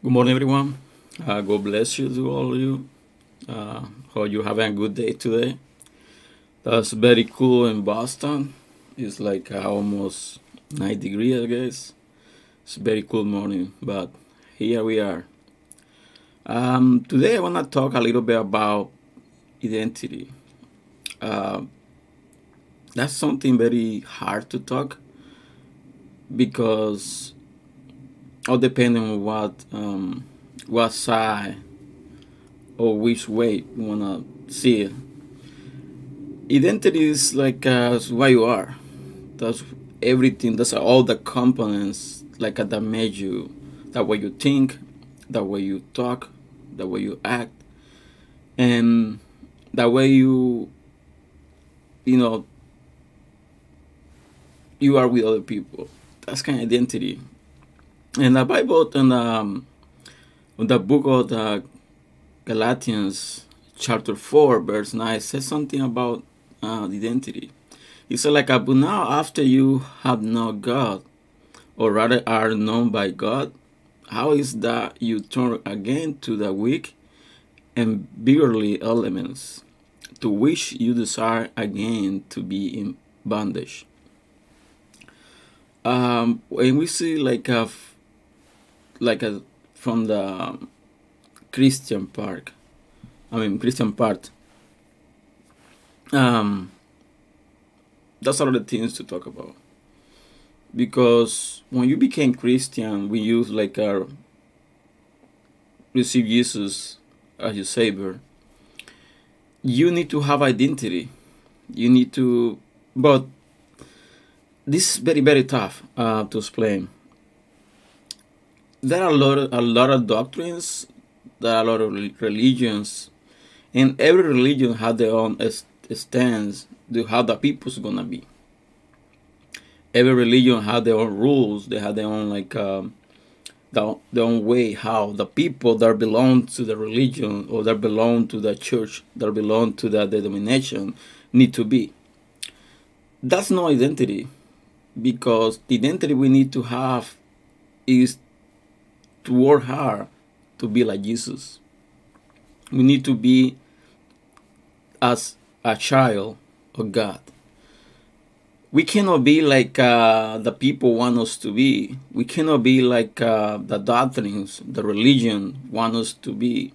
Good morning, everyone. Uh, God bless you to all of you. Uh, hope you having a good day today. That's very cool in Boston. It's like uh, almost 9 degrees, I guess. It's very cool morning, but here we are. Um, today, I want to talk a little bit about identity. Uh, that's something very hard to talk because all depending on what um, what side or which way you wanna see it. Identity is like uh, who you are. That's everything. That's all the components like uh, that made you. That way you think, that way you talk, that way you act, and that way you, you know, you are with other people. That's kind of identity. And the Bible and um, in the book of the Galatians, chapter four, verse nine, says something about uh, identity. He said, like, but now after you have known God, or rather are known by God, how is that you turn again to the weak and beggarly elements, to which you desire again to be in bondage? Um, when we see like a, like a from the Christian part, I mean Christian part, um, that's all the things to talk about. Because when you became Christian, we use like our receive Jesus as your savior. You need to have identity. You need to, but this is very very tough uh, to explain. There are a lot of, a lot of doctrines. There are a lot of religions, and every religion has their own stance to how the people's gonna be. Every religion has their own rules. They have their own like um, the, their own way how the people that belong to the religion or that belong to the church that belong to the denomination need to be. That's no identity because the identity we need to have is to work hard to be like Jesus. We need to be as a child of God. We cannot be like uh, the people want us to be. We cannot be like uh, the doctrines, the religion want us to be.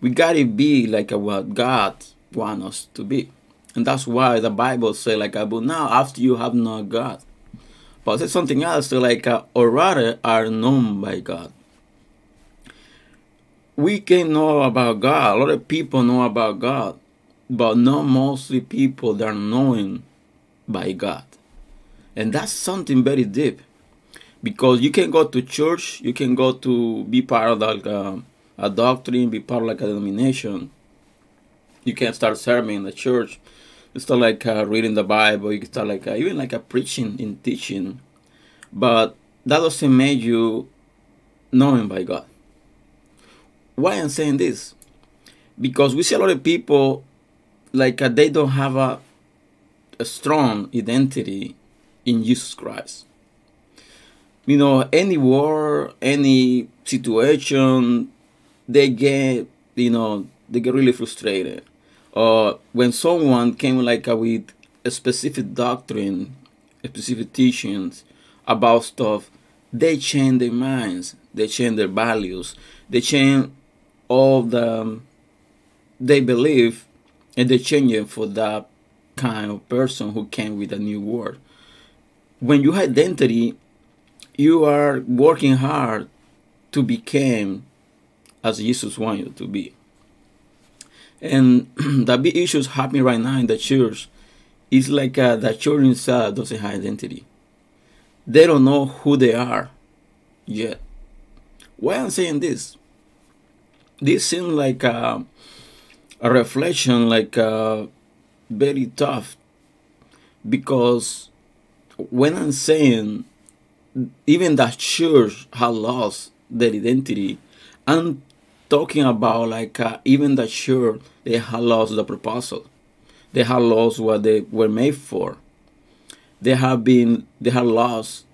We gotta be like what God want us to be. And that's why the Bible say like, but now after you have not God, but it's something else, so like, uh, or rather, are known by God. We can know about God. A lot of people know about God, but not mostly people that are known by God. And that's something very deep. Because you can go to church, you can go to be part of like uh, a doctrine, be part of like a denomination. You can start serving in the church, you start like uh, reading the Bible. You can start like uh, even like a preaching and teaching, but that doesn't make you known by God. Why I'm saying this? Because we see a lot of people like uh, they don't have a, a strong identity in Jesus Christ. You know, any war, any situation, they get you know they get really frustrated uh, when someone came like uh, with a specific doctrine, a specific teachings about stuff, they change their minds, they change their values, they change all the um, they believe, and they change for that kind of person who came with a new word. When you identity, you are working hard to become as Jesus wants you to be. And the big issues happening right now in the church is like uh, the inside doesn't have identity. They don't know who they are yet. Why I'm saying this? This seems like a, a reflection, like uh, very tough, because when I'm saying even the church has lost their identity, I'm talking about like uh, even the church they have lost the proposal. They have lost what they were made for. They have been they have lost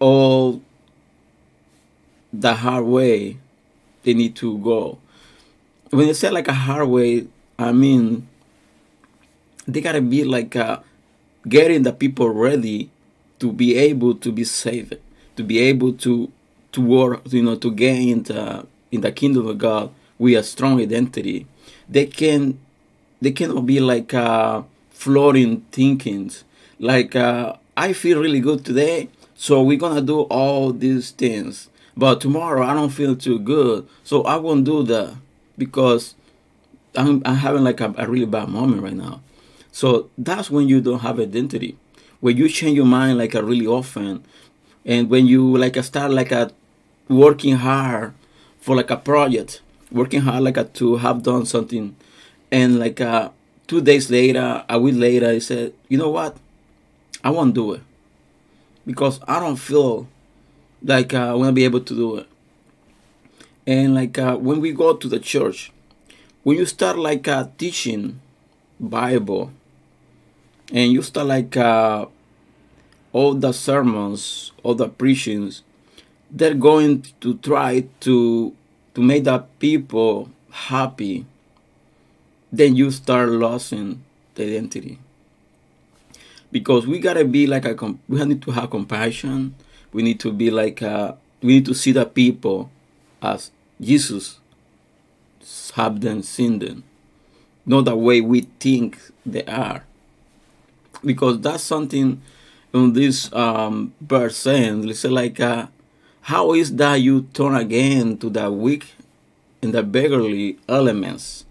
all the hard way they need to go. When you say like a hard way, I mean they gotta be like uh, getting the people ready to be able to be saved, to be able to to work, you know, to gain the, in the kingdom of God with a strong identity. They can they cannot be like uh, floating thinkings, like uh, I feel really good today, so we're gonna do all these things. But tomorrow I don't feel too good, so I won't do that because I'm, I'm having like a, a really bad moment right now. So that's when you don't have identity. When you change your mind like a really often, and when you like start like a working hard for like a project, working hard like a, to have done something, and like uh, two days later, a week later, I said, you know what, I won't do it because I don't feel like I want to be able to do it. And like uh, when we go to the church, when you start like uh, teaching Bible, and you start like uh, all the sermons, all the preachings, they're going to try to to make the people happy. Then you start losing the identity because we gotta be like a we need to have compassion. We need to be like a, we need to see the people as Jesus have them seen them, not the way we think they are because that's something in this um, verse saying. say like, uh, how is that you turn again to the weak and the beggarly elements?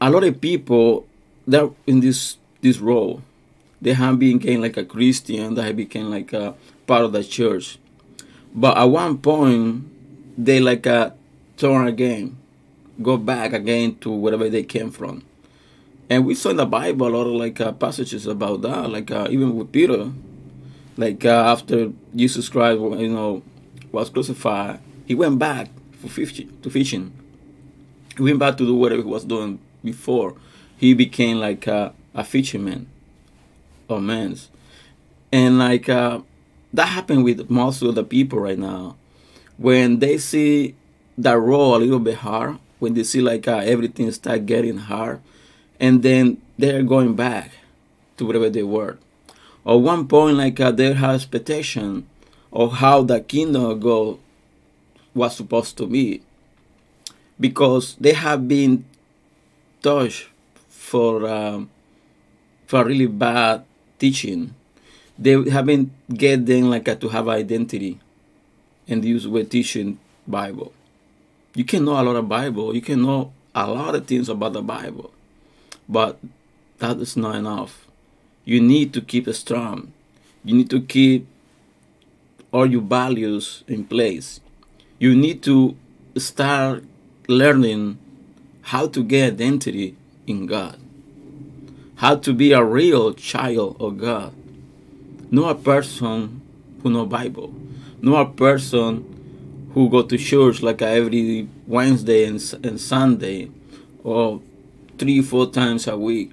A lot of people that in this this role, they have become like a Christian, they have become like a part of the church, but at one point they like a turn again, go back again to wherever they came from and we saw in the Bible a lot of like uh, passages about that, like uh, even with Peter, like uh, after Jesus Christ, you know, was crucified, he went back for fishing, to fishing. He went back to do whatever he was doing before. He became like uh, a fisherman men, and like uh, that happened with most of the people right now. When they see that role a little bit hard, when they see like uh, everything start getting hard and then they're going back to wherever they were. At one point, like uh, they expectation of how the kingdom of God was supposed to be, because they have been touched for um, for really bad teaching. They haven't get them like uh, to have identity, and use with teaching Bible. You can know a lot of Bible. You can know a lot of things about the Bible but that is not enough. You need to keep strong. You need to keep all your values in place. You need to start learning how to get identity in God. How to be a real child of God. Not a person who know Bible. Not a person who go to church like every Wednesday and, and Sunday or three, four times a week,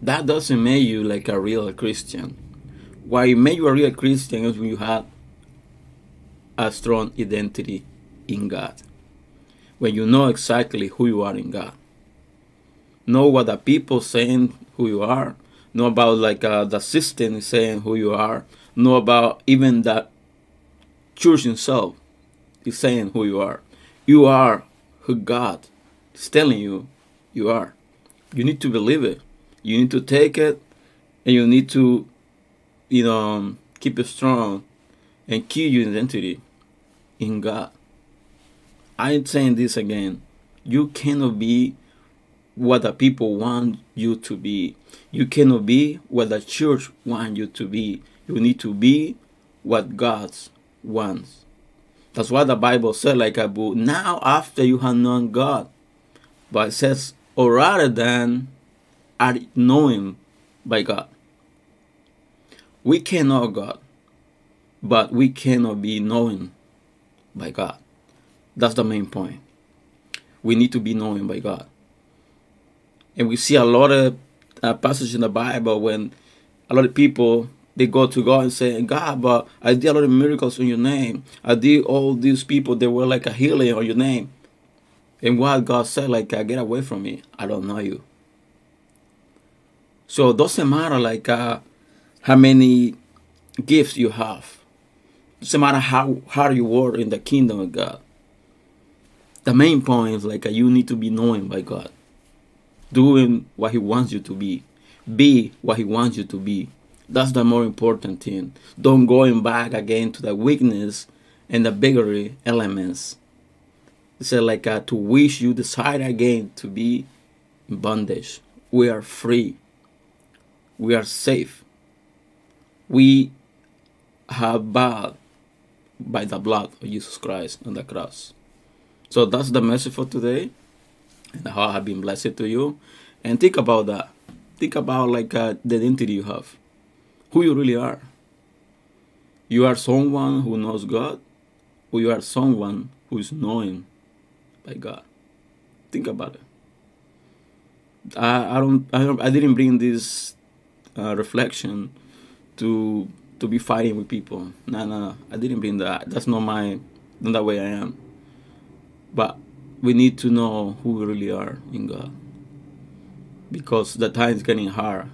that doesn't make you like a real Christian. Why it make you a real Christian is when you have a strong identity in God. When you know exactly who you are in God. Know what the people saying who you are. Know about like uh, the system saying who you are. Know about even the church itself is saying who you are. You are who God is telling you you are. You need to believe it. You need to take it, and you need to, you know, keep it strong, and keep your identity in God. I'm saying this again. You cannot be what the people want you to be. You cannot be what the church want you to be. You need to be what God wants. That's why the Bible said, like a book, now after you have known God. But it says or rather than are known by God. We can know God, but we cannot be known by God. That's the main point. We need to be known by God. And we see a lot of uh, passages in the Bible when a lot of people they go to God and say, God, but I did a lot of miracles in your name. I did all these people that were like a healing on your name. And what God said, like, uh, get away from me. I don't know you. So it doesn't matter like uh, how many gifts you have. It doesn't matter how hard you work in the kingdom of God. The main point is like uh, you need to be known by God. Doing what He wants you to be. Be what He wants you to be. That's the more important thing. Don't going back again to the weakness and the biggery elements. It's like uh, to wish you decide again to be in bondage. We are free. We are safe. We have bought by the blood of Jesus Christ on the cross. So that's the message for today. And how I have been blessed to you. And think about that. Think about like uh, the identity you have who you really are. You are someone who knows God, or you are someone who is known by God. Think about it. I, I don't I don't I didn't bring this uh, reflection to to be fighting with people. No, no, no. I didn't bring that. That's not my not that way I am. But we need to know who we really are in God. Because the time is getting hard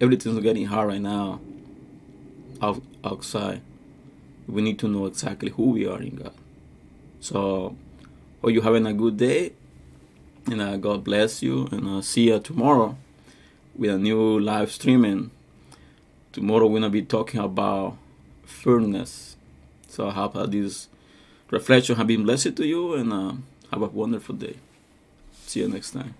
everything's getting hard right now out, outside. We need to know exactly who we are in God. So, hope you having a good day, and uh, God bless you, and uh, see you tomorrow with a new live streaming. Tomorrow we're gonna be talking about firmness. So I hope that this reflection have been blessed to you, and uh, have a wonderful day. See you next time.